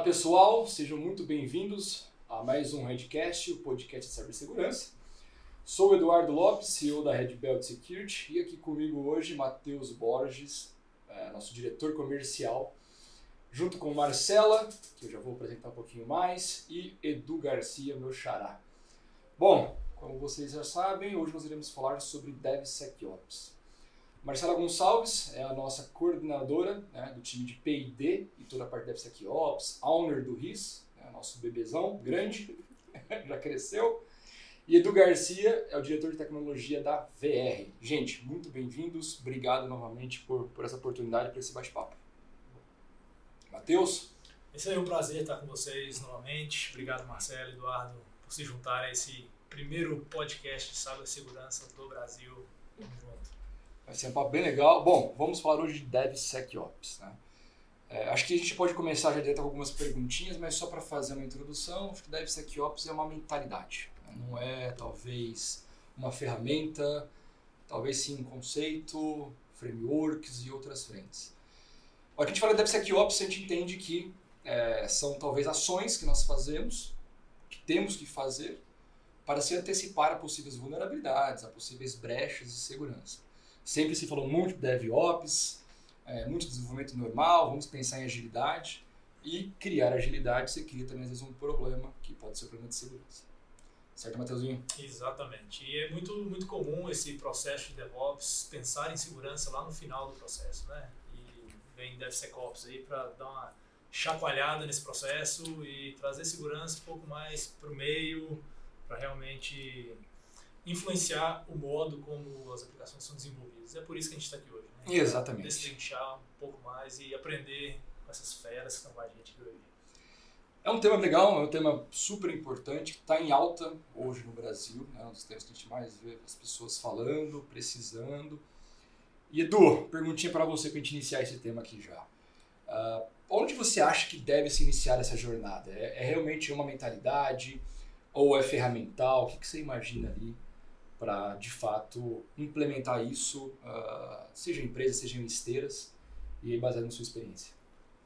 Olá pessoal, sejam muito bem-vindos a mais um Redcast, o podcast de cibersegurança. Sou Eduardo Lopes, CEO da Red Belt Security, e aqui comigo hoje Matheus Borges, é, nosso diretor comercial, junto com Marcela, que eu já vou apresentar um pouquinho mais, e Edu Garcia, meu xará. Bom, como vocês já sabem, hoje nós iremos falar sobre DevSecOps. Marcela Gonçalves é a nossa coordenadora né, do time de P&D e toda a parte de DevSecOps, owner do RIS, né, nosso bebezão grande, já cresceu. E Edu Garcia é o diretor de tecnologia da VR. Gente, muito bem-vindos, obrigado novamente por, por essa oportunidade, por esse bate-papo. Matheus? Esse é um prazer estar com vocês novamente. Obrigado, Marcelo Eduardo, por se juntarem a esse primeiro podcast de cibersegurança do Brasil. Junto. Vai ser um papo bem legal. Bom, vamos falar hoje de DevSecOps. Né? É, acho que a gente pode começar já direto com algumas perguntinhas, mas só para fazer uma introdução, acho que DevSecOps é uma mentalidade. Né? Não é, talvez, uma ferramenta, talvez sim um conceito, frameworks e outras frentes. Quando a gente fala de DevSecOps, a gente entende que é, são talvez ações que nós fazemos, que temos que fazer, para se antecipar a possíveis vulnerabilidades, a possíveis brechas de segurança. Sempre se falou muito de DevOps, é, muito desenvolvimento normal, vamos pensar em agilidade. E criar agilidade, você cria também às vezes um problema, que pode ser um problema de segurança. Certo, Matheusinho? Exatamente. E é muito, muito comum esse processo de DevOps pensar em segurança lá no final do processo, né? E vem DevSecOps aí para dar uma chacoalhada nesse processo e trazer segurança um pouco mais para o meio, para realmente influenciar o modo como as aplicações são desenvolvidas. É por isso que a gente está aqui hoje. Né? Exatamente. Destrinchar um pouco mais e aprender com essas feras que estão com a gente aqui hoje. É um tema legal, é um tema super importante, que está em alta hoje no Brasil, né? um dos temas que a gente mais vê as pessoas falando, precisando. E Edu, perguntinha para você para a gente iniciar esse tema aqui já. Uh, onde você acha que deve se iniciar essa jornada? É, é realmente uma mentalidade ou é ferramental? O que, que você imagina ali para, de fato, implementar isso, uh, seja em empresas, seja em esteiras, e aí baseado na sua experiência?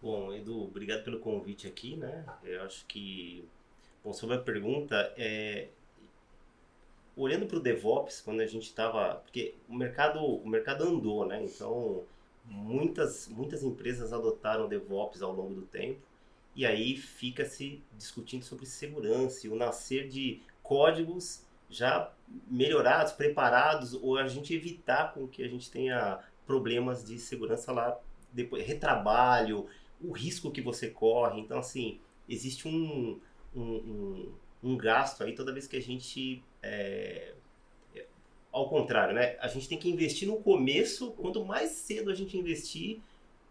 Bom, Edu, obrigado pelo convite aqui, né? Eu acho que, bom, sobre a pergunta, é, olhando para o DevOps, quando a gente estava, porque o mercado, o mercado andou, né? Então, muitas, muitas empresas adotaram DevOps ao longo do tempo, e aí fica se discutindo sobre segurança e o nascer de códigos já melhorados, preparados, ou a gente evitar com que a gente tenha problemas de segurança lá depois, retrabalho, o risco que você corre. Então, assim, existe um, um, um, um gasto aí toda vez que a gente. É, ao contrário, né? A gente tem que investir no começo, quanto mais cedo a gente investir,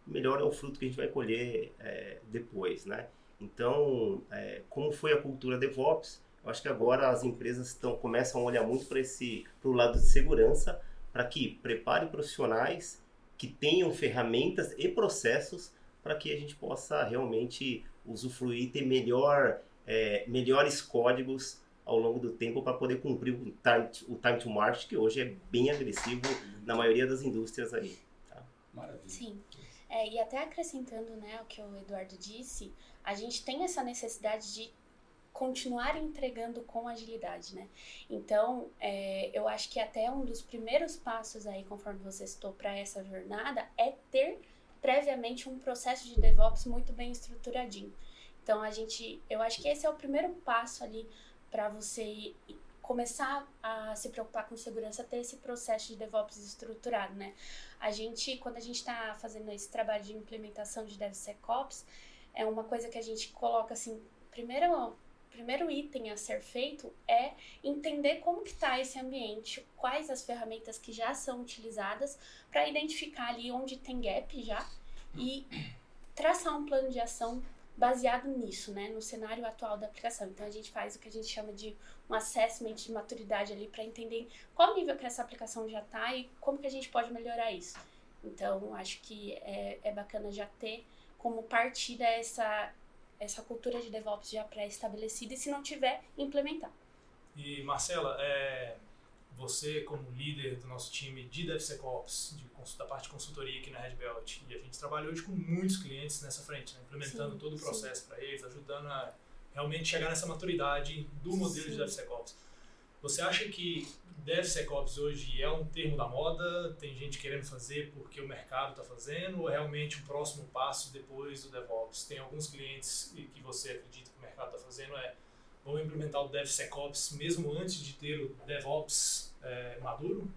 melhor é o fruto que a gente vai colher é, depois, né? Então, é, como foi a cultura DevOps, eu acho que agora as empresas estão, começam a olhar muito para esse pro lado de segurança, para que preparem profissionais que tenham ferramentas e processos para que a gente possa realmente usufruir e ter melhor, é, melhores códigos ao longo do tempo para poder cumprir o time, o time to market, que hoje é bem agressivo na maioria das indústrias aí. Tá? Maravilha. Sim. É, e até acrescentando né, o que o Eduardo disse, a gente tem essa necessidade de continuar entregando com agilidade, né? Então, é, eu acho que até um dos primeiros passos aí, conforme você citou, para essa jornada, é ter previamente um processo de DevOps muito bem estruturadinho. Então, a gente, eu acho que esse é o primeiro passo ali para você começar a se preocupar com segurança, ter esse processo de DevOps estruturado, né? A gente, quando a gente está fazendo esse trabalho de implementação de DevSecOps, é uma coisa que a gente coloca assim, primeiro primeiro item a ser feito é entender como que está esse ambiente, quais as ferramentas que já são utilizadas para identificar ali onde tem gap já e traçar um plano de ação baseado nisso, né, no cenário atual da aplicação. Então a gente faz o que a gente chama de um assessment de maturidade ali para entender qual nível que essa aplicação já está e como que a gente pode melhorar isso. Então acho que é, é bacana já ter como partida essa essa cultura de DevOps já pré-estabelecida e se não tiver, implementar. E Marcela, é, você como líder do nosso time de DevSecOps, de, da parte de consultoria aqui na Red Belt, e a gente trabalha hoje com muitos clientes nessa frente, né? implementando sim, todo o processo para eles, ajudando a realmente chegar nessa maturidade do modelo sim. de DevSecOps. Você acha que DevSecOps hoje é um termo da moda? Tem gente querendo fazer porque o mercado está fazendo? Ou é realmente um próximo passo depois do DevOps? Tem alguns clientes que você acredita que o mercado está fazendo é vamos implementar o DevSecOps mesmo antes de ter o DevOps é, maduro?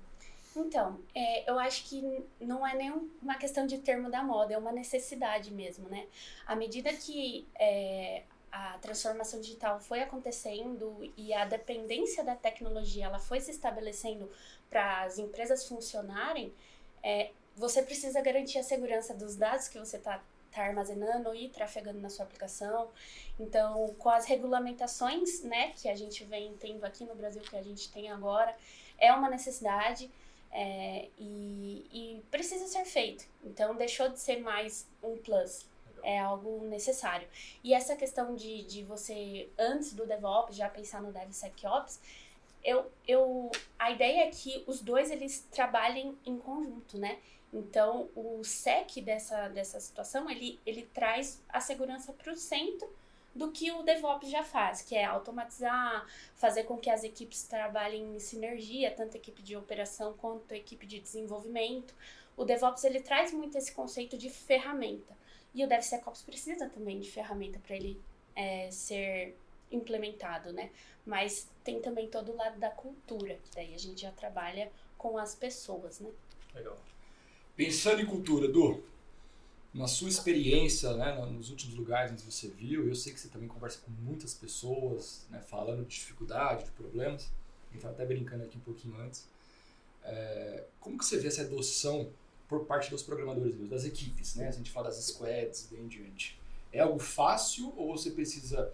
Então, é, eu acho que não é nem uma questão de termo da moda, é uma necessidade mesmo, né? À medida que é, a transformação digital foi acontecendo e a dependência da tecnologia ela foi se estabelecendo para as empresas funcionarem, é, você precisa garantir a segurança dos dados que você está tá armazenando e trafegando na sua aplicação. Então, com as regulamentações né, que a gente vem tendo aqui no Brasil, que a gente tem agora, é uma necessidade. É, e, e precisa ser feito. Então, deixou de ser mais um plus é algo necessário. E essa questão de, de você, antes do DevOps, já pensar no DevSecOps, eu, eu, a ideia é que os dois eles trabalhem em conjunto, né? Então, o SEC dessa, dessa situação, ele, ele traz a segurança para o centro do que o DevOps já faz, que é automatizar, fazer com que as equipes trabalhem em sinergia, tanto a equipe de operação quanto a equipe de desenvolvimento. O DevOps ele traz muito esse conceito de ferramenta. E o DevSecOps precisa também de ferramenta para ele é, ser implementado, né? Mas tem também todo o lado da cultura, que daí a gente já trabalha com as pessoas, né? Legal. Pensando em cultura, Du, na sua experiência, né, nos últimos lugares onde você viu, eu sei que você também conversa com muitas pessoas, né, falando de dificuldade, de problemas. A gente estava até brincando aqui um pouquinho antes. É, como que você vê essa adoção por parte dos programadores das equipes, né? A gente fala das squads, bem diante. É algo fácil ou você precisa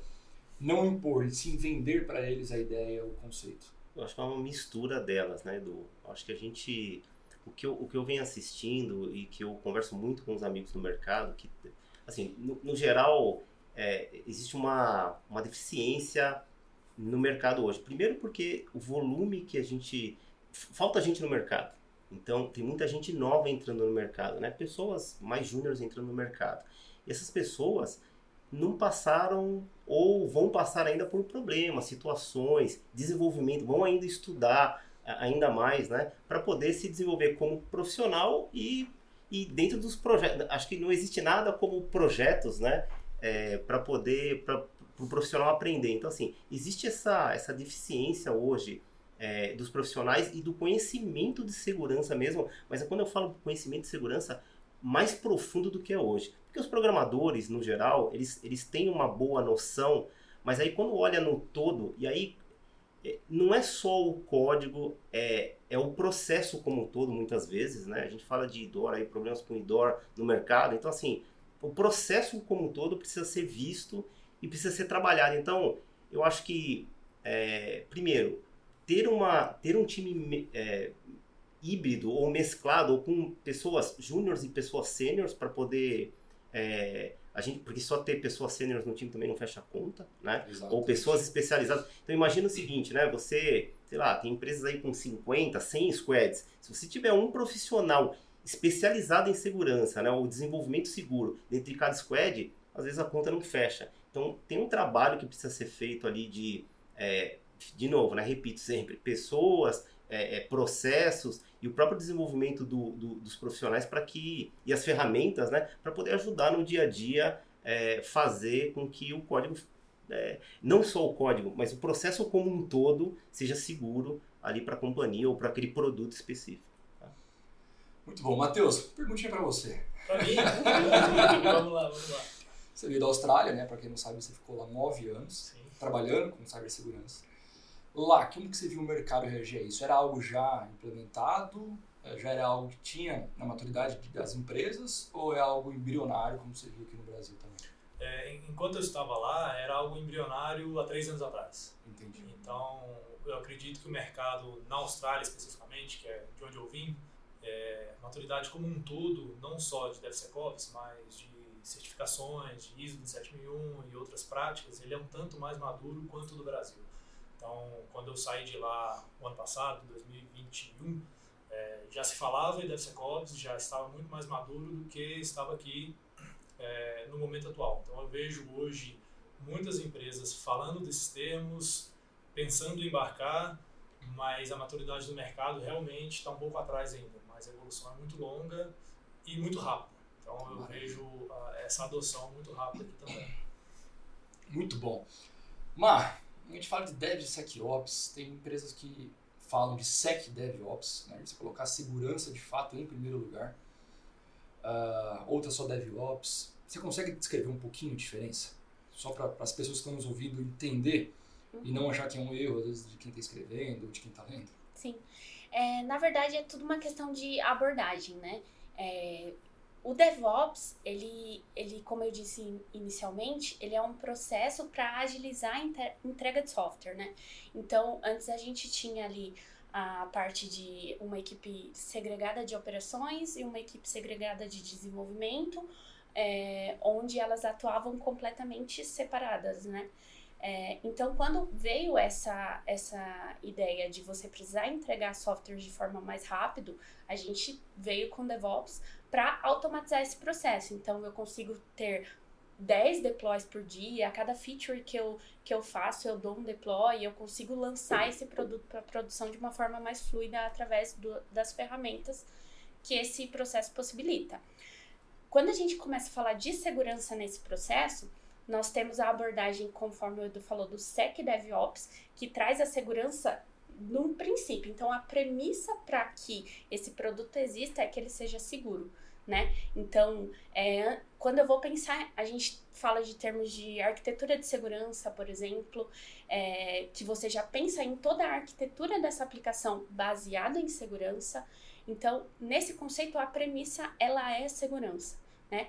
não impor, e sim vender para eles a ideia, o conceito? Eu acho que é uma mistura delas, né, Edu? Acho que a gente o que eu, o que eu venho assistindo e que eu converso muito com os amigos no mercado, que, assim, no, no geral, é, existe uma, uma deficiência no mercado hoje. Primeiro porque o volume que a gente... Falta gente no mercado. Então, tem muita gente nova entrando no mercado, né? Pessoas mais júniores entrando no mercado. E essas pessoas não passaram ou vão passar ainda por problemas, situações, desenvolvimento, vão ainda estudar ainda mais, né? Para poder se desenvolver como profissional e, e dentro dos projetos. Acho que não existe nada como projetos, né? É, para poder, para o pro profissional aprender. Então, assim, existe essa, essa deficiência hoje é, dos profissionais e do conhecimento de segurança mesmo, mas é quando eu falo conhecimento de segurança mais profundo do que é hoje. Porque os programadores, no geral, eles, eles têm uma boa noção, mas aí quando olha no todo, e aí é, não é só o código, é, é o processo como um todo, muitas vezes, né? A gente fala de IDOR, aí, problemas com IDOR no mercado, então assim, o processo como um todo precisa ser visto e precisa ser trabalhado. Então, eu acho que, é, primeiro, ter, uma, ter um time é, híbrido ou mesclado, ou com pessoas júniores e pessoas sêniores para poder. É, a gente, porque só ter pessoas sêniores no time também não fecha a conta, né? Exato. Ou pessoas especializadas. Então imagina o seguinte, né? Você, sei lá, tem empresas aí com 50, 100 squads. Se você tiver um profissional especializado em segurança, né, ou desenvolvimento seguro dentro de cada squad, às vezes a conta não fecha. Então tem um trabalho que precisa ser feito ali de é, de novo, né, repito sempre, pessoas, é, é, processos e o próprio desenvolvimento do, do, dos profissionais para que e as ferramentas, né, para poder ajudar no dia a dia é, fazer com que o código é, não só o código, mas o processo como um todo seja seguro ali para a companhia ou para aquele produto específico. Tá? Muito bom, Matheus. Perguntinha para você. Para mim? vamos lá, vamos lá. Você veio da Austrália, né? Para quem não sabe, você ficou lá nove anos Sim. trabalhando com cibersegurança. Lá, como que você viu o mercado reagir a isso? Era algo já implementado? É, já era algo que tinha na maturidade das empresas? Ou é algo embrionário, como você viu aqui no Brasil também? É, enquanto eu estava lá, era algo embrionário há três anos atrás. Entendi. Então, eu acredito que o mercado, na Austrália especificamente, que é de onde eu vim, é, maturidade como um todo, não só de DevSecOps, mas de certificações, de ISO 27001 e outras práticas, ele é um tanto mais maduro quanto do Brasil. Então, quando eu saí de lá o ano passado, 2021, é, já se falava em DevSecOps, já estava muito mais maduro do que estava aqui é, no momento atual. Então, eu vejo hoje muitas empresas falando desses termos, pensando em embarcar, mas a maturidade do mercado realmente está um pouco atrás ainda. Mas a evolução é muito longa e muito rápida. Então, eu Maravilha. vejo uh, essa adoção muito rápida aqui também. Muito bom. Mar, a gente fala de DevSecOps, tem empresas que falam de SecDevOps, né, você colocar segurança de fato em primeiro lugar. Uh, outras só DevOps. Você consegue descrever um pouquinho a diferença? Só para as pessoas que estão nos ouvindo entender uhum. e não achar que é um erro, às vezes, de quem está escrevendo ou de quem está lendo? Sim. É, na verdade, é tudo uma questão de abordagem, né? É, o DevOps, ele, ele, como eu disse inicialmente, ele é um processo para agilizar a entrega de software, né? Então, antes a gente tinha ali a parte de uma equipe segregada de operações e uma equipe segregada de desenvolvimento, é, onde elas atuavam completamente separadas, né? É, então, quando veio essa, essa ideia de você precisar entregar software de forma mais rápido, a gente veio com DevOps para automatizar esse processo. Então, eu consigo ter 10 deploys por dia, a cada feature que eu, que eu faço, eu dou um deploy, e eu consigo lançar esse produto para produção de uma forma mais fluida através do, das ferramentas que esse processo possibilita. Quando a gente começa a falar de segurança nesse processo, nós temos a abordagem, conforme o Edu falou, do SecDevOps, que traz a segurança num princípio. Então, a premissa para que esse produto exista é que ele seja seguro, né? Então, é, quando eu vou pensar, a gente fala de termos de arquitetura de segurança, por exemplo, é, que você já pensa em toda a arquitetura dessa aplicação baseada em segurança. Então, nesse conceito, a premissa, ela é segurança, né?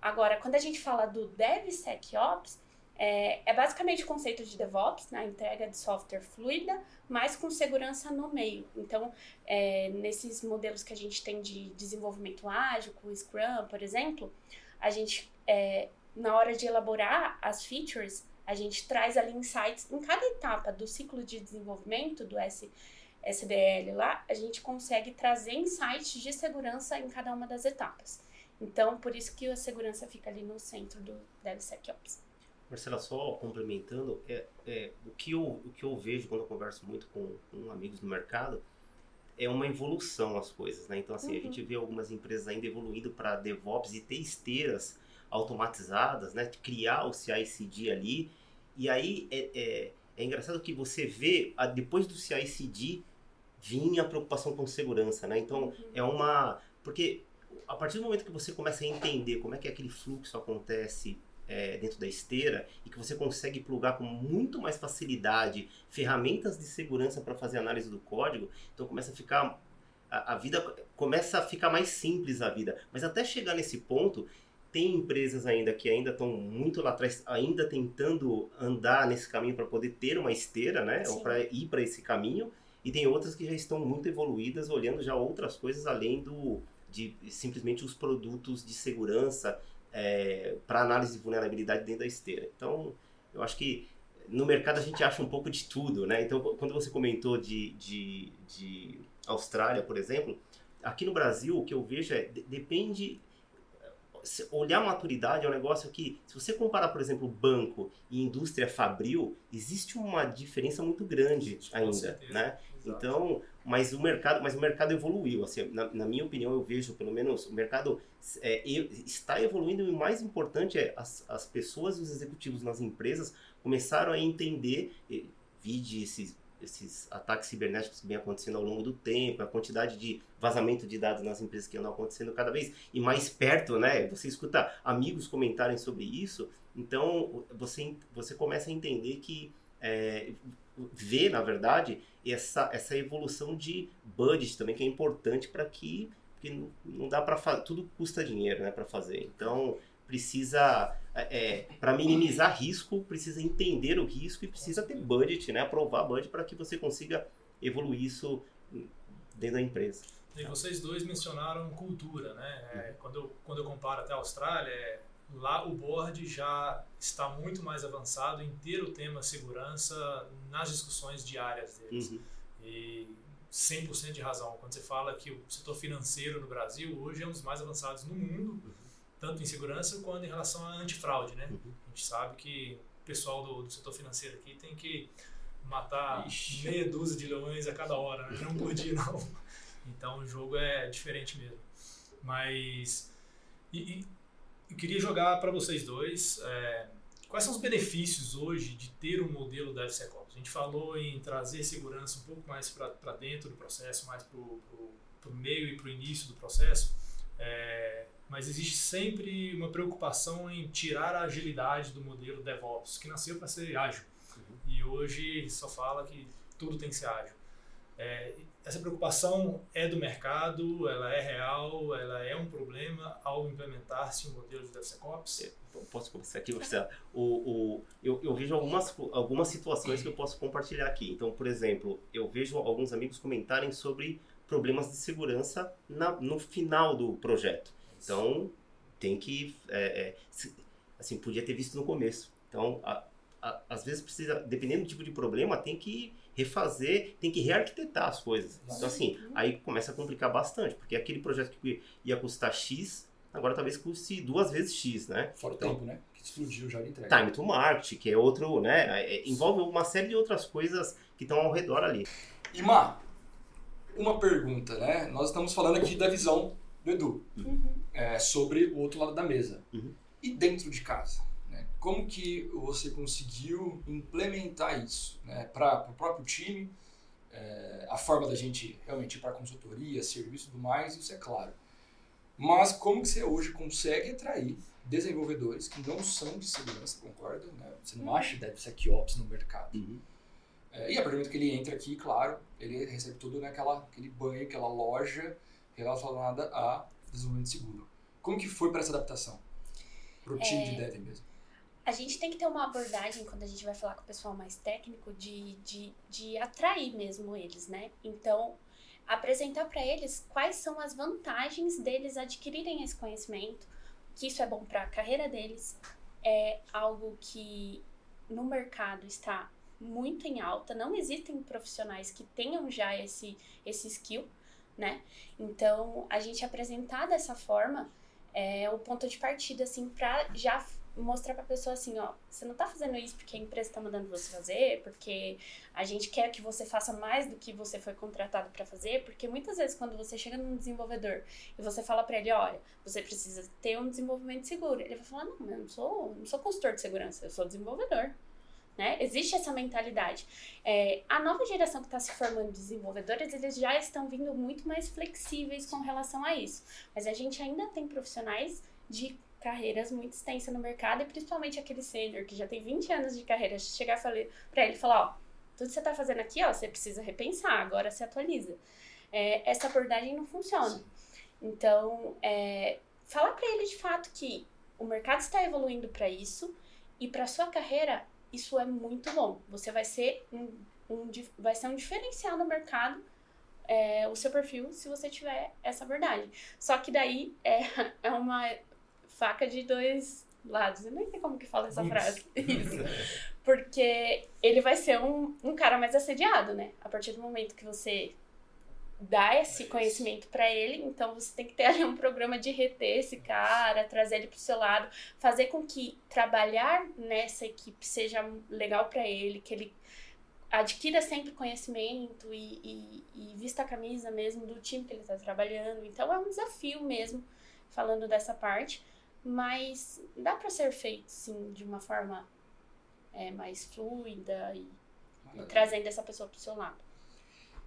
Agora, quando a gente fala do DevSecOps, é, é basicamente o conceito de DevOps, na né? entrega de software fluida, mas com segurança no meio. Então, é, nesses modelos que a gente tem de desenvolvimento ágil, com Scrum, por exemplo, a gente, é, na hora de elaborar as features, a gente traz ali insights em cada etapa do ciclo de desenvolvimento do S, SDL lá, a gente consegue trazer insights de segurança em cada uma das etapas. Então, por isso que a segurança fica ali no centro do DevSecOps. Marcela, só complementando, é, é, o, que eu, o que eu vejo quando eu converso muito com, com amigos no mercado é uma evolução as coisas, né? Então, assim, uhum. a gente vê algumas empresas ainda evoluindo para DevOps e ter esteiras automatizadas, né? Criar o CI/CD ali. E aí é, é, é engraçado que você vê, depois do CI/CD, vinha a preocupação com segurança, né? Então, uhum. é uma... Porque a partir do momento que você começa a entender como é que aquele fluxo acontece é, dentro da esteira e que você consegue plugar com muito mais facilidade ferramentas de segurança para fazer análise do código, então começa a ficar a, a, vida começa a ficar mais simples a vida. Mas até chegar nesse ponto, tem empresas ainda que ainda estão muito lá atrás, ainda tentando andar nesse caminho para poder ter uma esteira, né, Sim. ou para ir para esse caminho. E tem outras que já estão muito evoluídas, olhando já outras coisas além do de simplesmente os produtos de segurança é, para análise de vulnerabilidade dentro da esteira. Então, eu acho que no mercado a gente acha um pouco de tudo, né? Então, quando você comentou de, de, de Austrália, por exemplo, aqui no Brasil o que eu vejo é depende olhar a maturidade é um negócio que, se você comparar, por exemplo, banco e indústria fabril, existe uma diferença muito grande ainda, né? Então, mas o mercado, mas o mercado evoluiu. Assim, na, na minha opinião, eu vejo, pelo menos, o mercado é, está evoluindo e o mais importante é as, as pessoas e os executivos nas empresas começaram a entender, vide esses esses ataques cibernéticos que vem acontecendo ao longo do tempo, a quantidade de vazamento de dados nas empresas que andam acontecendo cada vez e mais perto, né? Você escuta amigos comentarem sobre isso, então você, você começa a entender que é, vê, na verdade, essa, essa evolução de budget também, que é importante para que porque não dá para tudo custa dinheiro, né, para fazer. Então precisa é, é para minimizar risco, precisa entender o risco e precisa ter budget, né? Aprovar budget para que você consiga evoluir isso dentro da empresa. E vocês dois mencionaram cultura, né? É, quando, eu, quando eu comparo até a Austrália, é, lá o board já está muito mais avançado em ter o tema segurança nas discussões diárias deles. Uhum. E 100% de razão. Quando você fala que o setor financeiro no Brasil hoje é um dos mais avançados no mundo, uhum. Tanto em segurança quanto em relação à antifraude, né? Uhum. A gente sabe que o pessoal do, do, setor financeiro aqui tem que matar Ixi. meia dúzia de leões a cada hora, né? não por dia não. Então o jogo é diferente mesmo. Mas e, e eu queria jogar para vocês dois é, quais são os benefícios hoje de ter um modelo da DevSecOps. A gente falou em trazer segurança um pouco mais para dentro do processo, mais para o meio e para o início do processo. É, mas existe sempre uma preocupação em tirar a agilidade do modelo DevOps, que nasceu para ser ágil. Uhum. E hoje só fala que tudo tem que ser ágil. É, essa preocupação é do mercado, ela é real, ela é um problema ao implementar-se um modelo de DevSecOps? É, posso começar aqui, Marcelo? O, o, eu, eu vejo algumas, algumas situações que eu posso compartilhar aqui. Então, por exemplo, eu vejo alguns amigos comentarem sobre problemas de segurança na, no final do projeto. Então, tem que... É, é, assim, podia ter visto no começo. Então, a, a, às vezes precisa, dependendo do tipo de problema, tem que refazer, tem que rearquitetar as coisas. Então, assim, aí começa a complicar bastante, porque aquele projeto que ia custar X, agora talvez custe duas vezes X, né? Fora o então, tempo, né? Que explodiu já de entrega. Time to market, que é outro, né? É, é envolve uma série de outras coisas que estão ao redor ali. Ima, uma pergunta, né? Nós estamos falando aqui da visão do Edu, uhum. É, sobre o outro lado da mesa. Uhum. E dentro de casa? como que você conseguiu implementar isso né, para o próprio time, é, a forma da gente realmente ir para consultoria, serviço e tudo mais, isso é claro. Mas como que você hoje consegue atrair desenvolvedores que não são de segurança, concorda? Né? Você não acha DevSecOps no mercado. Uhum. É, e a partir do momento que ele entra aqui, claro, ele recebe tudo naquela aquele banho, aquela loja relacionada a desenvolvimento seguro. Como que foi para essa adaptação? Para o time é... de dev mesmo? a gente tem que ter uma abordagem quando a gente vai falar com o pessoal mais técnico de, de, de atrair mesmo eles, né? Então, apresentar para eles quais são as vantagens deles adquirirem esse conhecimento, que isso é bom para a carreira deles, é algo que no mercado está muito em alta, não existem profissionais que tenham já esse, esse skill, né? Então, a gente apresentar dessa forma é o ponto de partida, assim, para já mostrar pra pessoa assim, ó, você não tá fazendo isso porque a empresa tá mandando você fazer, porque a gente quer que você faça mais do que você foi contratado para fazer, porque muitas vezes quando você chega num desenvolvedor e você fala para ele, olha, você precisa ter um desenvolvimento seguro, ele vai falar, não, eu não sou, não sou consultor de segurança, eu sou desenvolvedor. Né? Existe essa mentalidade. É, a nova geração que está se formando de desenvolvedores, eles já estão vindo muito mais flexíveis com relação a isso. Mas a gente ainda tem profissionais de carreiras muito extensas no mercado e principalmente aquele sênior que já tem 20 anos de carreira, chegar para ele e falar, ó, tudo que você está fazendo aqui, ó, você precisa repensar, agora se atualiza. É, essa abordagem não funciona. Então, é, falar para ele de fato que o mercado está evoluindo para isso e para sua carreira isso é muito bom. Você vai ser um, um vai ser um diferencial no mercado é, o seu perfil se você tiver essa abordagem. Só que daí é, é uma faca de dois lados. Eu nem sei como que fala essa frase. Isso. Porque ele vai ser um, um cara mais assediado, né? A partir do momento que você dá esse conhecimento para ele, então você tem que ter ali um programa de reter esse cara, trazer ele pro seu lado, fazer com que trabalhar nessa equipe seja legal para ele, que ele adquira sempre conhecimento e, e, e, vista a camisa mesmo do time que ele está trabalhando. Então é um desafio mesmo, falando dessa parte mas dá para ser feito sim de uma forma é, mais fluida e, e trazendo essa pessoa para o seu lado.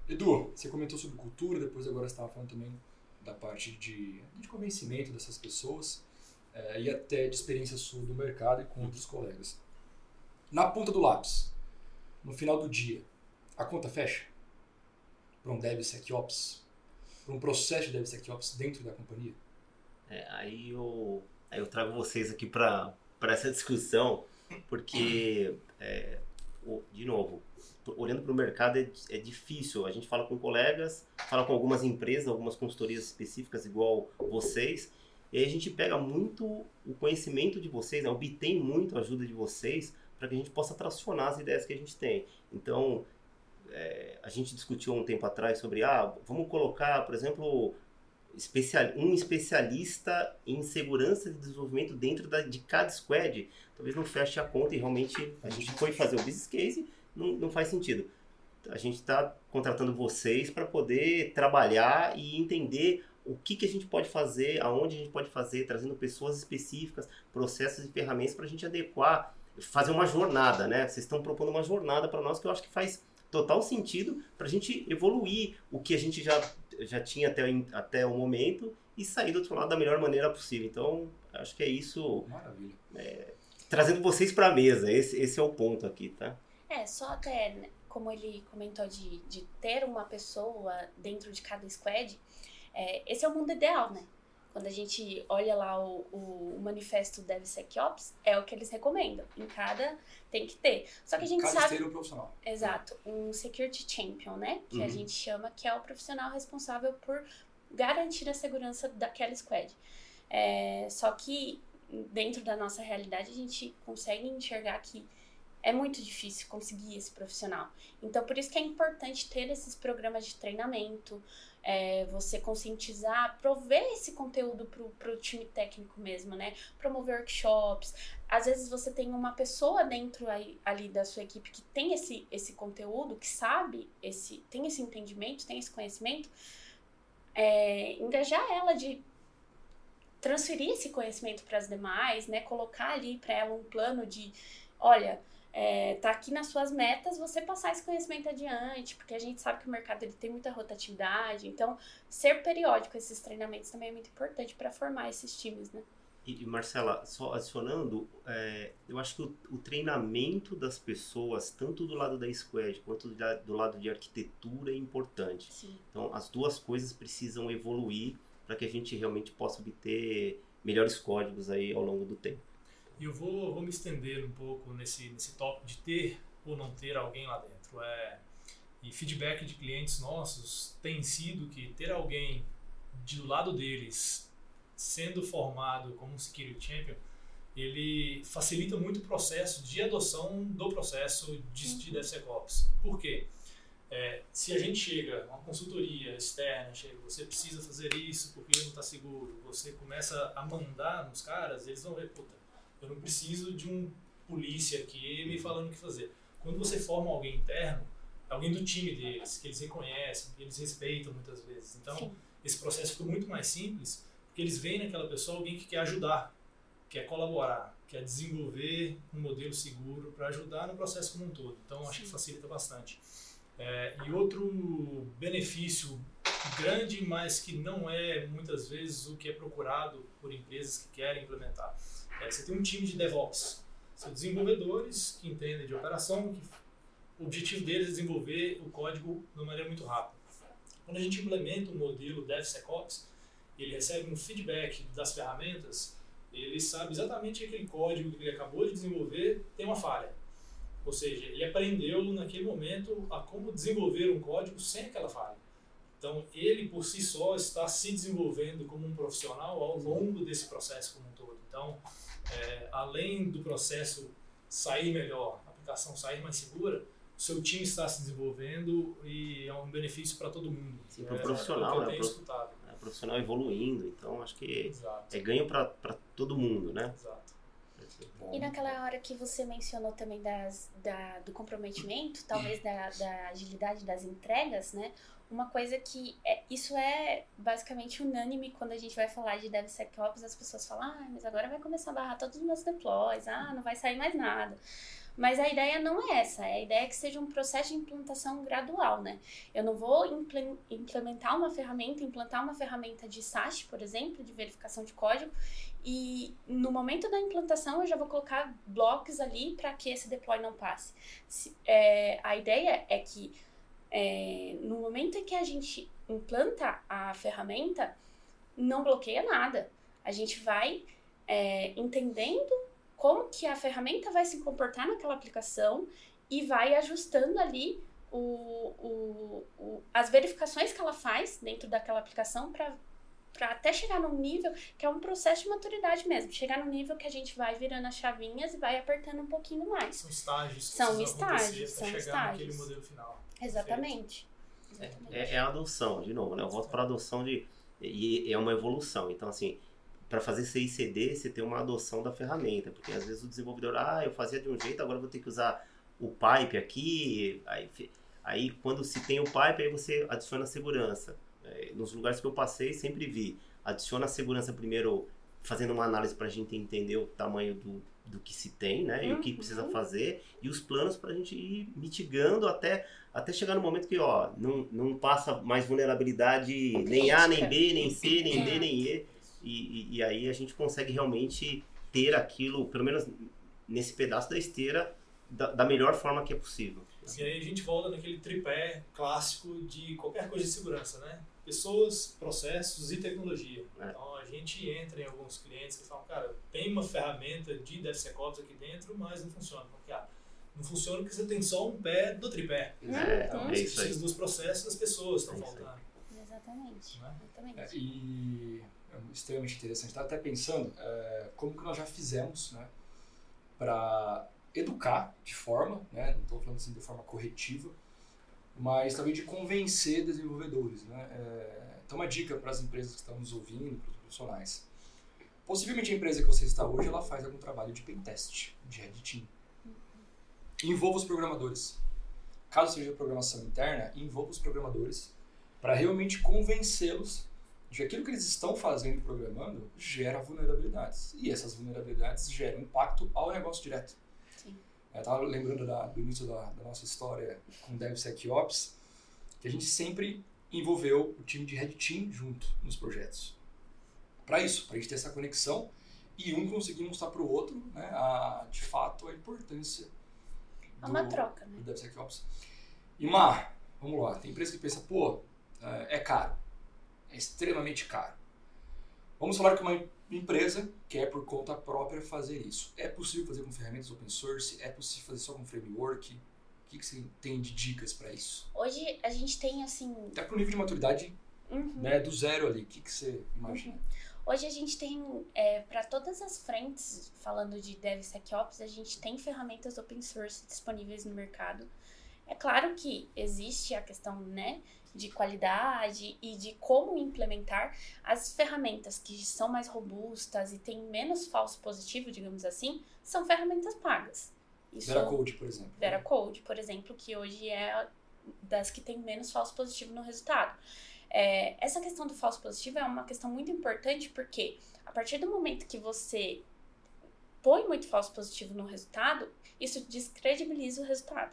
Edu, você comentou sobre cultura, depois agora estava falando também da parte de, de convencimento dessas pessoas é, e até de experiência sua do mercado e com outros colegas. Na ponta do lápis, no final do dia, a conta fecha para um DevSecOps, para um processo de DevSecOps dentro da companhia? É, aí eu Aí eu trago vocês aqui para essa discussão, porque, é, de novo, olhando para o mercado é, é, difícil. A gente fala com colegas, fala com algumas empresas, algumas consultorias específicas, igual vocês, E aí a gente pega muito o conhecimento de vocês, né? obtém muito a ajuda de vocês para que a gente possa tracionar as ideias que a gente tem. Então, é, a gente discutiu um tempo atrás sobre, ah, vamos colocar, por exemplo, especial, um especialista em segurança de desenvolvimento dentro da, de cada squad. Talvez não feche a conta e realmente a gente foi fazer o business case, não, não faz sentido. A gente está contratando vocês para poder trabalhar e entender o que, que a gente pode fazer, aonde a gente pode fazer, trazendo pessoas específicas, processos e ferramentas para a gente adequar, fazer uma jornada, né? Vocês estão propondo uma jornada para nós que eu acho que faz total sentido para a gente evoluir o que a gente já, já tinha até, até o momento e sair do outro lado da melhor maneira possível. Então, acho que é isso. Maravilha. É, trazendo vocês para a mesa, esse, esse é o ponto aqui, tá? É, só até, né, como ele comentou, de, de ter uma pessoa dentro de cada squad, é, esse é o mundo ideal, né? Quando a gente olha lá o, o, manifesto DevSecOps, é o que eles recomendam. Em cada tem que ter. Só que a gente Cada sabe. esteiro profissional. Exato, um security champion, né? Que a Uhum. gente chama, que é o profissional responsável por garantir a segurança daquela squad. É, só que dentro da nossa realidade a gente consegue enxergar que é muito difícil conseguir esse profissional. Então, por isso que é importante ter esses programas de treinamento, é, você conscientizar, prover esse conteúdo para o time técnico mesmo, né? Promover workshops. Às vezes você tem uma pessoa dentro aí, ali da sua equipe que tem esse, esse conteúdo, que sabe, esse, tem esse entendimento, tem esse conhecimento, é, engajar ela de transferir esse conhecimento para as demais, né? Colocar ali para ela um plano de, olha, é, tá aqui nas suas metas você passar esse conhecimento adiante, porque a gente sabe que o mercado ele tem muita rotatividade, então ser periódico esses treinamentos também é muito importante para formar esses times, né? E, Marcela, só adicionando, é, eu acho que o, o treinamento das pessoas, tanto do lado da squad quanto do, la- do lado de arquitetura, é importante. Sim. Então, as duas coisas precisam evoluir para que a gente realmente possa obter melhores códigos aí ao longo do tempo. E eu vou, vou me estender um pouco nesse, nesse tópico de ter ou não ter alguém lá dentro. É, e feedback de clientes nossos tem sido que ter alguém de lado deles sendo formado como um Security Champion, ele facilita muito o processo de adoção do processo de, de DevSecOps. Por quê? É, se a gente chega, uma consultoria externa, chega, você precisa fazer isso porque não está seguro, você começa a mandar nos caras, eles vão ver, puta, eu não preciso de um polícia aqui me falando o que fazer. Quando você forma alguém interno, alguém do time deles, que eles reconhecem, que eles respeitam muitas vezes. Então, Sim. esse processo fica muito mais simples, porque eles veem naquela pessoa alguém que quer ajudar, quer colaborar, quer desenvolver um modelo seguro para ajudar no processo como um todo. Então, acho que facilita bastante. É, e outro benefício grande, mas que não é muitas vezes o que é procurado por empresas que querem implementar. Você tem um time de DevOps, são desenvolvedores que entendem de operação, que o objetivo deles é desenvolver o código de uma maneira muito rápida. Quando a gente implementa um modelo DevSecOps, ele recebe um feedback das ferramentas, ele sabe exatamente que aquele código que ele acabou de desenvolver tem uma falha. Ou seja, ele aprendeu naquele momento a como desenvolver um código sem aquela falha. Então, ele por si só está se desenvolvendo como um profissional ao longo desse processo como um todo. Então, é, além do processo sair melhor, a aplicação sair mais segura, o seu time está se desenvolvendo e é um benefício para todo mundo. Sim, é, profissional, é o que eu né, tenho pro- escutado. É, o profissional evoluindo, então acho que Exato. é ganho para todo mundo, né? Exato. Bom, E naquela hora que você mencionou também das, da, do comprometimento, talvez da, da agilidade das entregas, né? Uma coisa que é, isso é basicamente unânime quando a gente vai falar de DevSecOps, as pessoas falam, ah, mas agora vai começar a barrar todos os meus deploys, ah, não vai sair mais nada. Mas a ideia não é essa, a ideia é que seja um processo de implantação gradual, né? Eu não vou imple- implementar uma ferramenta, implantar uma ferramenta de SAST, por exemplo, de verificação de código, e no momento da implantação eu já vou colocar blocos ali para que esse deploy não passe. Se- é, a ideia é que é, no momento em que a gente implanta a ferramenta, não bloqueia nada. A gente vai é, entendendo como que a ferramenta vai se comportar naquela aplicação e vai ajustando ali o, o, o- as verificações que ela faz dentro daquela aplicação para até chegar num nível que é um processo de maturidade mesmo. Chegar num nível que a gente vai virando as chavinhas e vai apertando um pouquinho mais. São estágios. São estágios, são chegar estágios. naquele modelo final. Exatamente. É, é a adoção, de novo, né? Eu volto para a adoção de. E é uma evolução. Então, assim, para fazer CICD, você tem uma adoção da ferramenta. Porque às vezes o desenvolvedor, ah, eu fazia de um jeito, agora vou ter que usar o pipe aqui. Aí, aí quando se tem o pipe, aí você adiciona a segurança. É, nos lugares que eu passei, sempre vi. Adiciona a segurança primeiro, fazendo uma análise para a gente entender o tamanho do, do que se tem, né? E o que Uhum. precisa fazer. E os planos para a gente ir mitigando até até chegar no momento que, ó, não, não passa mais vulnerabilidade nem A, nem B, nem C, nem D, nem E. E, e, e aí a gente consegue realmente ter aquilo, pelo menos nesse pedaço da esteira, da, da melhor forma que é possível. E aí a gente volta naquele tripé clássico de qualquer coisa de segurança, né? Pessoas, processos e tecnologia. É. Então a gente entra em alguns clientes que falam, cara, tem uma ferramenta de DevSecOps aqui dentro, mas não funciona. Porque, ah, não funciona porque você tem só um pé do tripé. É, Então é você isso aí. precisa dos processos das pessoas É estão aí. faltando. Exatamente. Né? Exatamente. É, e é extremamente interessante. Estava até pensando é, como que nós já fizemos né, para educar de forma, né, não estou falando assim de forma corretiva, mas também de convencer desenvolvedores. Né? É, então, uma dica para as empresas que estão nos ouvindo, para os profissionais. Possivelmente a empresa que você está hoje, ela faz algum trabalho de pentest, de red team. Envolva os programadores. Caso seja programação interna, envolva os programadores para realmente convencê-los de que aquilo que eles estão fazendo e programando gera vulnerabilidades. E essas vulnerabilidades geram impacto ao negócio direto. Eu estava lembrando da- do início da, da nossa história com DevSecOps, que a gente sempre envolveu o time de Red Team junto nos projetos. Para isso, para a gente ter essa conexão e um conseguir mostrar para o outro, né, a, de fato, a importância É uma do- troca, né? do DevSecOps. E Mar, vamos lá, tem empresa que pensa, pô, é é caro, é extremamente caro. Vamos falar que uma empresa quer por conta própria fazer isso. É possível fazer com ferramentas open source? É possível fazer só com framework? O que, que você tem de dicas para isso? Hoje a gente tem assim. Até pro nível de maturidade uhum. né, do zero ali, o que, que você imagina? Hoje a gente tem, para todas as frentes, falando de DevSecOps, a gente tem ferramentas open source disponíveis no mercado. É claro que existe a questão né, de qualidade e de como implementar as ferramentas que são mais robustas e têm menos falso positivo, digamos assim, são ferramentas pagas. Isso Vera Code, por exemplo. Vera Code, por exemplo, que hoje é das que tem menos falso positivo no resultado. É, essa questão do falso positivo é uma questão muito importante porque a partir do momento que você põe muito falso positivo no resultado, isso descredibiliza o resultado.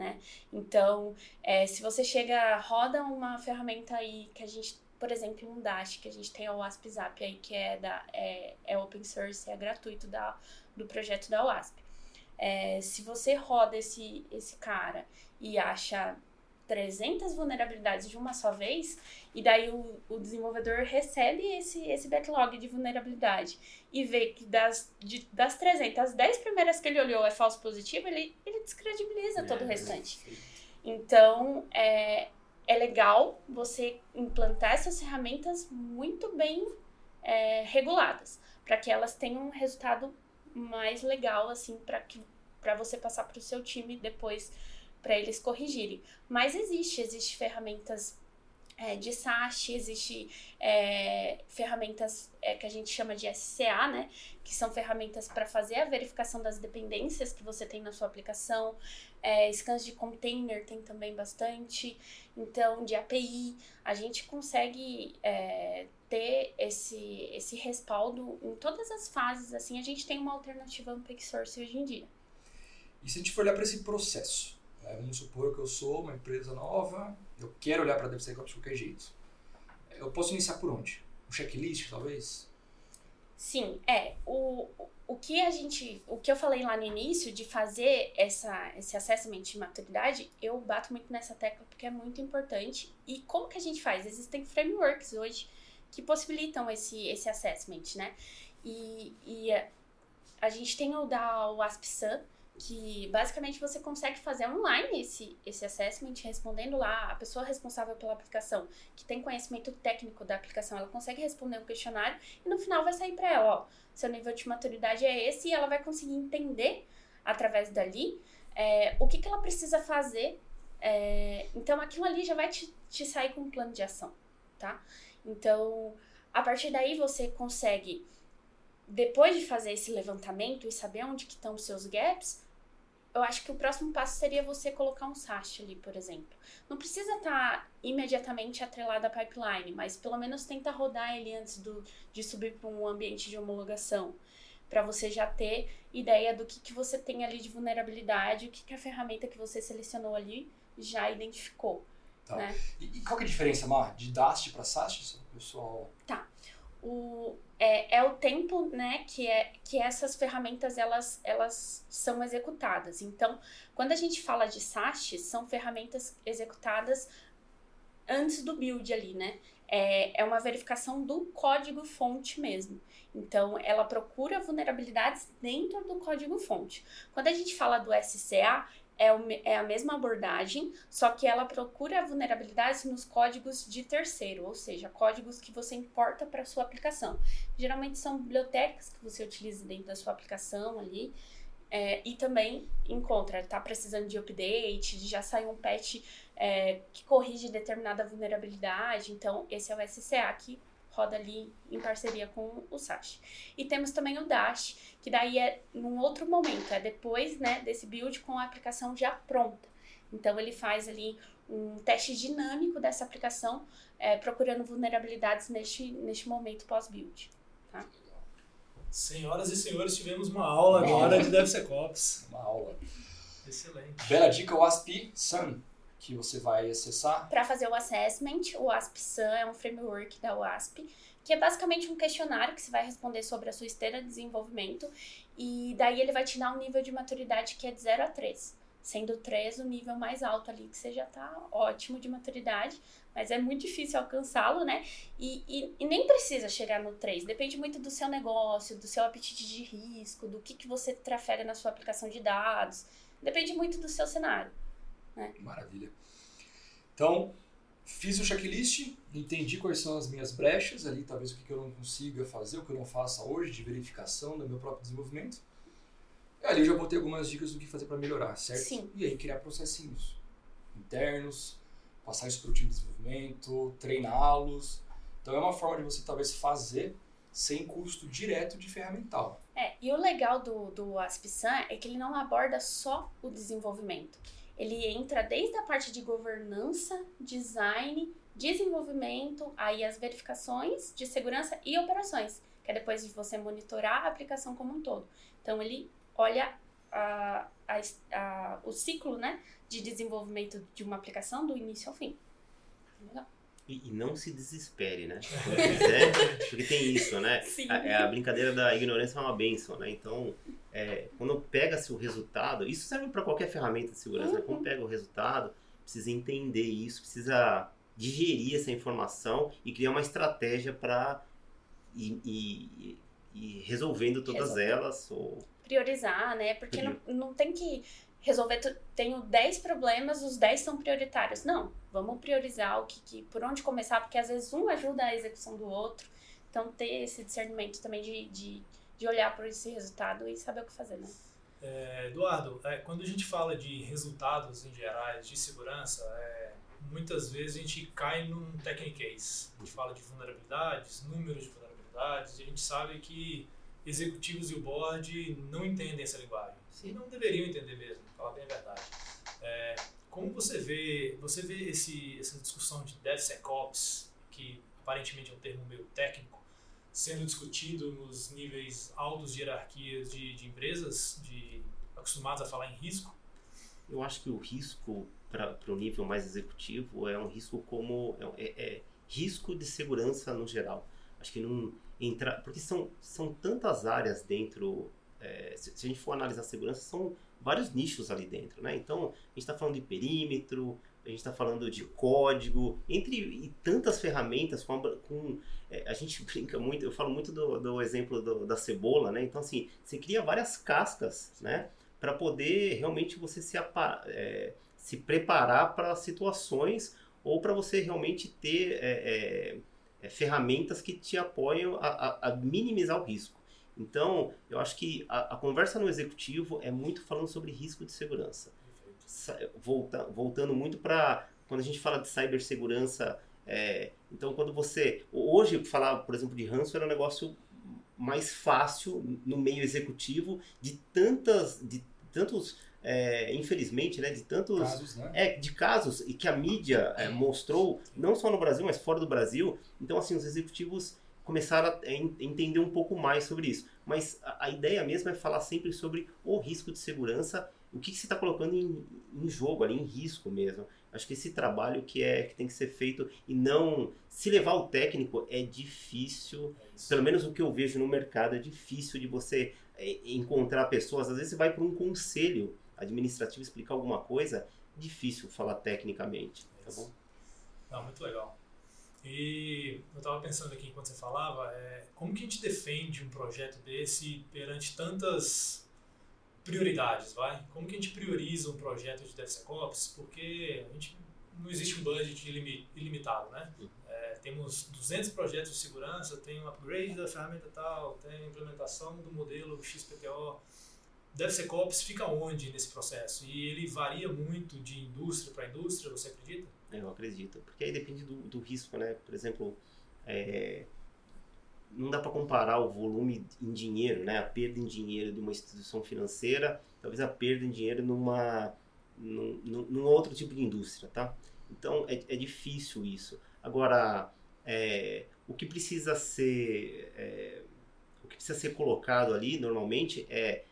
Né? Então, é, se você chega, roda uma ferramenta aí que a gente, por exemplo, um Dash, que a gente tem o WASP Zap aí, que é, da, é, é open source, é gratuito da, do projeto da WASP. É, se você roda esse, esse cara e acha 300 vulnerabilidades de uma só vez, e daí o, o desenvolvedor recebe esse, esse backlog de vulnerabilidade e vê que das, de, das 300, as 10 primeiras que ele olhou é falso positivo, ele, ele descredibiliza todo o restante. Então, é, é legal você implantar essas ferramentas muito bem é, reguladas, para que elas tenham um resultado mais legal, assim, para que para você passar para o seu time depois para eles corrigirem. Mas existe, existe ferramentas é, de SAST, existe é, ferramentas é, que a gente chama de SCA, né? Que são ferramentas para fazer a verificação das dependências que você tem na sua aplicação. É, scans de container tem também bastante. Então, de API, a gente consegue é, ter esse, esse respaldo em todas as fases. Assim, a gente tem uma alternativa open source hoje em dia. E se a gente for olhar para esse processo, né, vamos supor que eu sou uma empresa nova, eu quero olhar para DevSecOps de qualquer jeito. Eu posso iniciar por onde? Um checklist, talvez? Sim, é. O, o que a gente. O que eu falei lá no início de fazer essa, esse assessment de maturidade, eu bato muito nessa tecla porque é muito importante. E como que a gente faz? Existem frameworks hoje que possibilitam esse, esse assessment, né? E, e a, a gente tem o da WASP-SAM, que basicamente você consegue fazer online esse, esse assessment, respondendo lá, a pessoa responsável pela aplicação, que tem conhecimento técnico da aplicação, ela consegue responder um questionário e no final vai sair para ela, ó, seu nível de maturidade é esse e ela vai conseguir entender através dali é, o que, que ela precisa fazer. É, então aquilo ali já vai te, te sair com um plano de ação, tá? Então, a partir daí você consegue depois de fazer esse levantamento e saber onde que estão os seus gaps, eu acho que o próximo passo seria você colocar um SAST ali, por exemplo. Não precisa estar tá imediatamente atrelado à pipeline, mas pelo menos tenta rodar ele antes do, de subir para um ambiente de homologação, para você já ter ideia do que, que você tem ali de vulnerabilidade, o que, que a ferramenta que você selecionou ali já identificou. Tá. Né? E, e, qual que é a diferença, Mar, de DAST para SAST, pessoal? Tá o, é, é o tempo né, que, é, que essas ferramentas elas, elas são executadas. Então, quando a gente fala de SAST, são ferramentas executadas antes do build ali, né? É, é uma verificação do código fonte mesmo. Então, ela procura vulnerabilidades dentro do código fonte. Quando a gente fala do SCA, é, o, é a mesma abordagem, só que ela procura vulnerabilidades nos códigos de terceiro, ou seja, códigos que você importa para sua aplicação. Geralmente são bibliotecas que você utiliza dentro da sua aplicação ali. É, e também encontra, está precisando de update, já saiu um patch é, que corrige determinada vulnerabilidade. Então, esse é o SCA que roda ali em parceria com o SASH. E temos também o Dash, que daí é num outro momento, é depois né, desse build com a aplicação já pronta. Então ele faz ali um teste dinâmico dessa aplicação, é, procurando vulnerabilidades neste, neste momento pós-build. Tá? Senhoras e senhores, tivemos uma aula agora de DevSecOps. Uma aula. Excelente. Bela dica, o ASP Sun que você vai acessar? Para fazer o assessment, o ASP-SAM é um framework da WASP, que é basicamente um questionário que você vai responder sobre a sua esteira de desenvolvimento e daí ele vai te dar um nível de maturidade que é de 0 a 3. Sendo 3 o nível mais alto ali, que você já tá ótimo de maturidade, mas é muito difícil alcançá-lo, né? E, e, e, nem precisa chegar no 3, depende muito do seu negócio, do seu apetite de risco, do que, que você trafega na sua aplicação de dados, depende muito do seu cenário. Né? Maravilha. Então, fiz o checklist, entendi quais são as minhas brechas ali, talvez o que eu não consiga fazer, o que eu não faça hoje de verificação do meu próprio desenvolvimento. E ali eu já botei algumas dicas do que fazer para melhorar, certo? Sim. E aí criar processinhos internos, passar isso para o time de desenvolvimento, treiná-los. Então é uma forma de você talvez fazer sem custo direto de ferramental. É, e o legal do, do ASP-SAN é que ele não aborda só o desenvolvimento ele entra desde a parte de governança, design, desenvolvimento, aí as verificações de segurança e operações, que é depois de você monitorar a aplicação como um todo. Então ele olha a, a, a, o ciclo né, de desenvolvimento de uma aplicação do início ao fim. Legal. E, e, não se desespere, né? Quiser, porque tem isso, né? A, é a brincadeira da ignorância é uma benção, né? Então, é, quando pega-se o resultado, isso serve para qualquer ferramenta de segurança, uhum. né? Quando uhum. pega o resultado, precisa entender isso, precisa digerir essa informação e criar uma estratégia para ir, ir, ir, resolvendo todas Resolver. elas. Ou... Priorizar, né? Porque não, não tem que resolver, tenho 10 problemas, os 10 são prioritários. Não, vamos priorizar o que, que, por onde começar, porque às vezes um ajuda a execução do outro. Então, ter esse discernimento também de, de, de olhar para esse resultado e saber o que fazer, né? É, Eduardo, é, quando a gente fala de resultados em gerais de segurança, é, muitas vezes a gente cai num technical case. A gente fala de vulnerabilidades, números de vulnerabilidades, e a gente sabe que executivos e o board não entendem essa linguagem. E não deveriam entender mesmo, falar bem a verdade. É, como você vê, você vê esse, essa discussão de DevSecOps, que aparentemente é um termo meio técnico, sendo discutido nos níveis altos de hierarquias de, de empresas, de acostumados a falar em risco? Eu acho que o risco para o nível mais executivo é um risco como é, é, é, risco de segurança no geral. Acho que não entra porque são são tantas áreas dentro é, se, se, a gente for analisar segurança, são vários nichos ali dentro, né? Então, a gente está falando de perímetro, a gente está falando de código, entre tantas ferramentas com, a, com é, a gente brinca muito, eu falo muito do, do exemplo do, da cebola, né? Então, assim, você cria várias cascas, né? para poder realmente você se, é, se preparar para situações ou para você realmente ter é, é, ferramentas que te apoiam a, a, a, minimizar o risco. Então, eu acho que a, a, conversa no executivo é muito falando sobre risco de segurança. Volta, voltando muito para quando a gente fala de cibersegurança, é, então quando você hoje falar, por exemplo, de ransomware é um negócio mais fácil no meio executivo de tantas de tantos é, infelizmente, né, de tantos casos, né? é, de casos e que a mídia é, mostrou, não só no Brasil, mas fora do Brasil. Então, assim, os executivos começaram a entender um pouco mais sobre isso. Mas a, a ideia mesmo é falar sempre sobre o risco de segurança, o que, que você está colocando em, em, jogo ali, em risco mesmo. Acho que esse trabalho que é que tem que ser feito e não se levar o técnico é difícil. É pelo menos o que eu vejo no mercado é difícil de você é, encontrar pessoas. Às vezes você vai para um conselho administrativo explicar alguma coisa, difícil falar tecnicamente, tá bom? Não, muito legal. E eu estava pensando aqui enquanto você falava, é, como que a gente defende um projeto desse perante tantas prioridades, vai? Como que a gente prioriza um projeto de DevSecOps? Porque a gente não existe um budget ilimitado, né? É, temos 200 projetos de segurança, tem um upgrade da ferramenta tal, tem a implementação do modelo XPTO, DevSecOps fica onde nesse processo? E ele varia muito de indústria para indústria, você acredita? Eu acredito, porque aí depende do, do risco, né? Por exemplo, é, não dá para comparar o volume em dinheiro, né? A perda em dinheiro de uma instituição financeira, talvez a perda em dinheiro numa num, num outro tipo de indústria, tá? Então é, é difícil isso. Agora, é, o que precisa ser é, o que precisa ser colocado ali normalmente é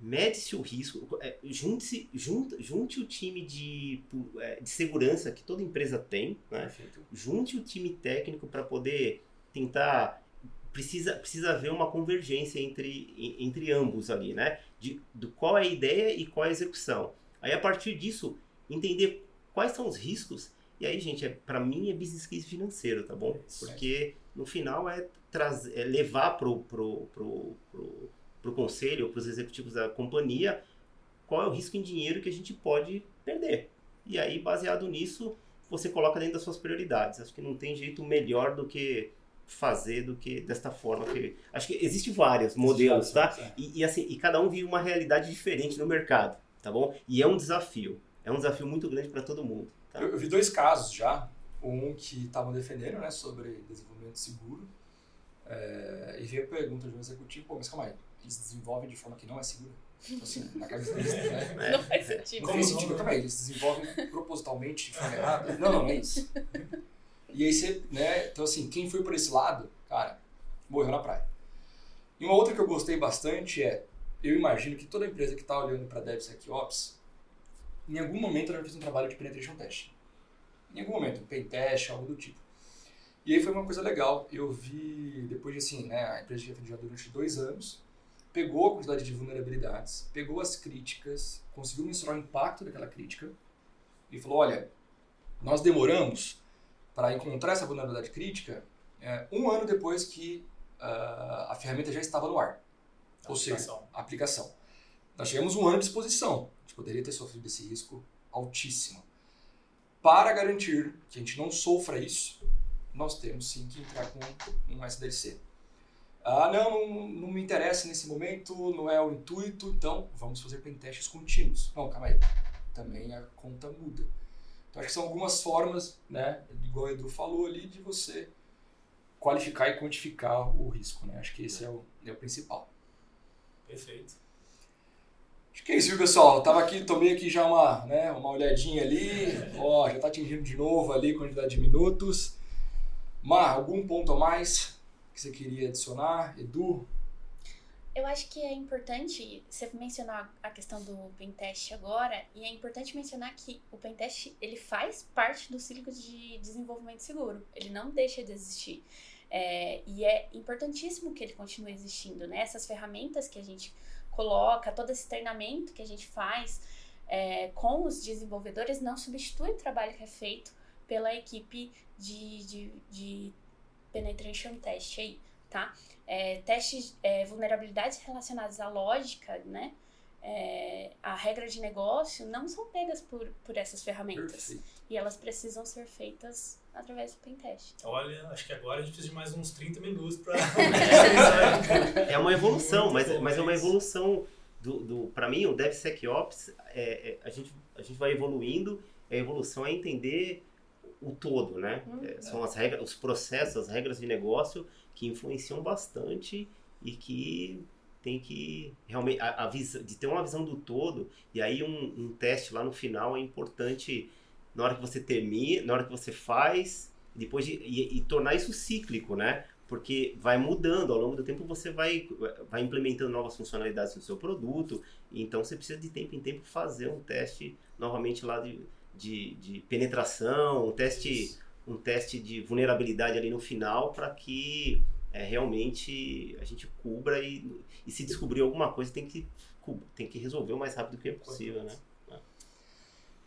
mede-se o risco, é, junte, junte, junte o time de, é, de segurança que toda empresa tem, né? junte o time técnico para poder tentar. Precisa, precisa haver uma convergência entre, entre ambos ali, né? De, do qual é a ideia e qual é a execução. Aí, a partir disso, entender quais são os riscos. E aí, gente, é, para mim é business case financeiro, tá bom? Porque no final é, trazer, é levar pro, pro, pro, pro para o conselho ou para os executivos da companhia qual é o risco em dinheiro que a gente pode perder. E aí, baseado nisso, você coloca dentro das suas prioridades. Acho que não tem jeito melhor do que fazer do que desta forma que acho que existe vários modelos, tá? E, e, assim, e cada um vive uma realidade diferente no mercado, tá bom? E é um desafio, é um desafio muito grande para todo mundo. Tá? Eu, eu, vi dois casos já, um que estavam defendendo, né, sobre desenvolvimento seguro, é, e veio a pergunta de um executivo, pô, mas calma aí, eles desenvolvem de forma que não é segura. Então, assim, na cabeça deles, né? Não faz sentido. Não faz sentido. Calma aí, eles desenvolvem propositalmente de forma errada. Não, não, não é isso. E aí você, né? Então, assim, quem foi por esse lado, cara, morreu na praia. E uma outra que eu gostei bastante é, eu imagino que toda empresa que está olhando para DevSecOps, em algum momento ela fez um trabalho de penetration test. Em algum momento, um pen test, algo do tipo. E aí foi uma coisa legal. Eu vi, depois de assim, né, a empresa já durante dois anos, pegou a quantidade de vulnerabilidades, pegou as críticas, conseguiu mensurar o impacto daquela crítica e falou: olha, nós demoramos para encontrar essa vulnerabilidade crítica é, um ano depois que uh, a ferramenta já estava no ar. A Ou aplicação. seja, a aplicação. Nós tivemos um ano de exposição. A gente poderia ter sofrido esse risco altíssimo. Para garantir que a gente não sofra isso, nós temos sim que entrar com um SDLC. Ah, não, não, não, me interessa nesse momento, não é o intuito, então vamos fazer pentestes contínuos. Não, calma aí. Também a conta muda. Então, acho que são algumas formas, né, igual o Edu falou ali, de você qualificar e quantificar o risco. Né? Acho que esse é o, é o principal. Perfeito. Acho que é isso, viu, pessoal? Eu tava aqui, tomei aqui já uma, né, uma olhadinha ali. Ó, já está atingindo de novo ali a quantidade de minutos. Mar, algum ponto a mais? Que você queria adicionar? Edu? Eu acho que é importante, você mencionou a questão do pentest agora, e é importante mencionar que o pentest ele faz parte do ciclo de desenvolvimento seguro, ele não deixa de existir. É, e é importantíssimo que ele continue existindo, né? Essas ferramentas que a gente coloca, todo esse treinamento que a gente faz é, com os desenvolvedores não substitui o trabalho que é feito pela equipe de, de, de penetration test aí, tá? É, testes, é, vulnerabilidades relacionadas à lógica, né? é, a regra de negócio não são pegas por, por essas ferramentas. Perfeito. E elas precisam ser feitas através do pentest. Olha, acho que agora a gente precisa de mais uns 30 minutos para. É uma evolução, mas, bom, mas é uma evolução do, do para mim o DevSecOps é, é, a gente a gente vai evoluindo, a evolução é entender o todo, né? Uhum. É, são as regras, os processos, as regras de negócio que influenciam bastante e que tem que realmente a, a visão, de ter uma visão do todo e aí um, um teste lá no final é importante na hora que você termina, na hora que você faz, depois de, e, e tornar isso cíclico, né? Porque vai mudando, ao longo do tempo você vai, vai implementando novas funcionalidades no seu produto, então você precisa de tempo em tempo fazer um teste novamente lá de, de, de penetração, um teste, um teste de vulnerabilidade ali no final para que é, realmente a gente cubra e, e se descobrir alguma coisa tem que, tem que resolver o mais rápido que é possível, né?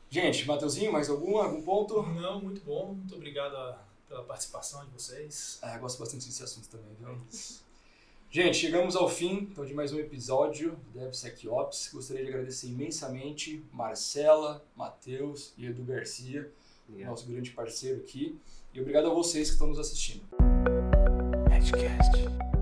Gente, Mateuzinho, mais algum, algum ponto? Não, muito bom. Muito obrigado a- pela participação de vocês. Ah, eu gosto bastante desse assunto também, viu? Gente, chegamos ao fim então, de mais um episódio do DevSecOps. Gostaria de agradecer imensamente Marcela, Matheus e Edu Garcia, nosso grande parceiro aqui. E obrigado a vocês que estão nos assistindo. Edcast.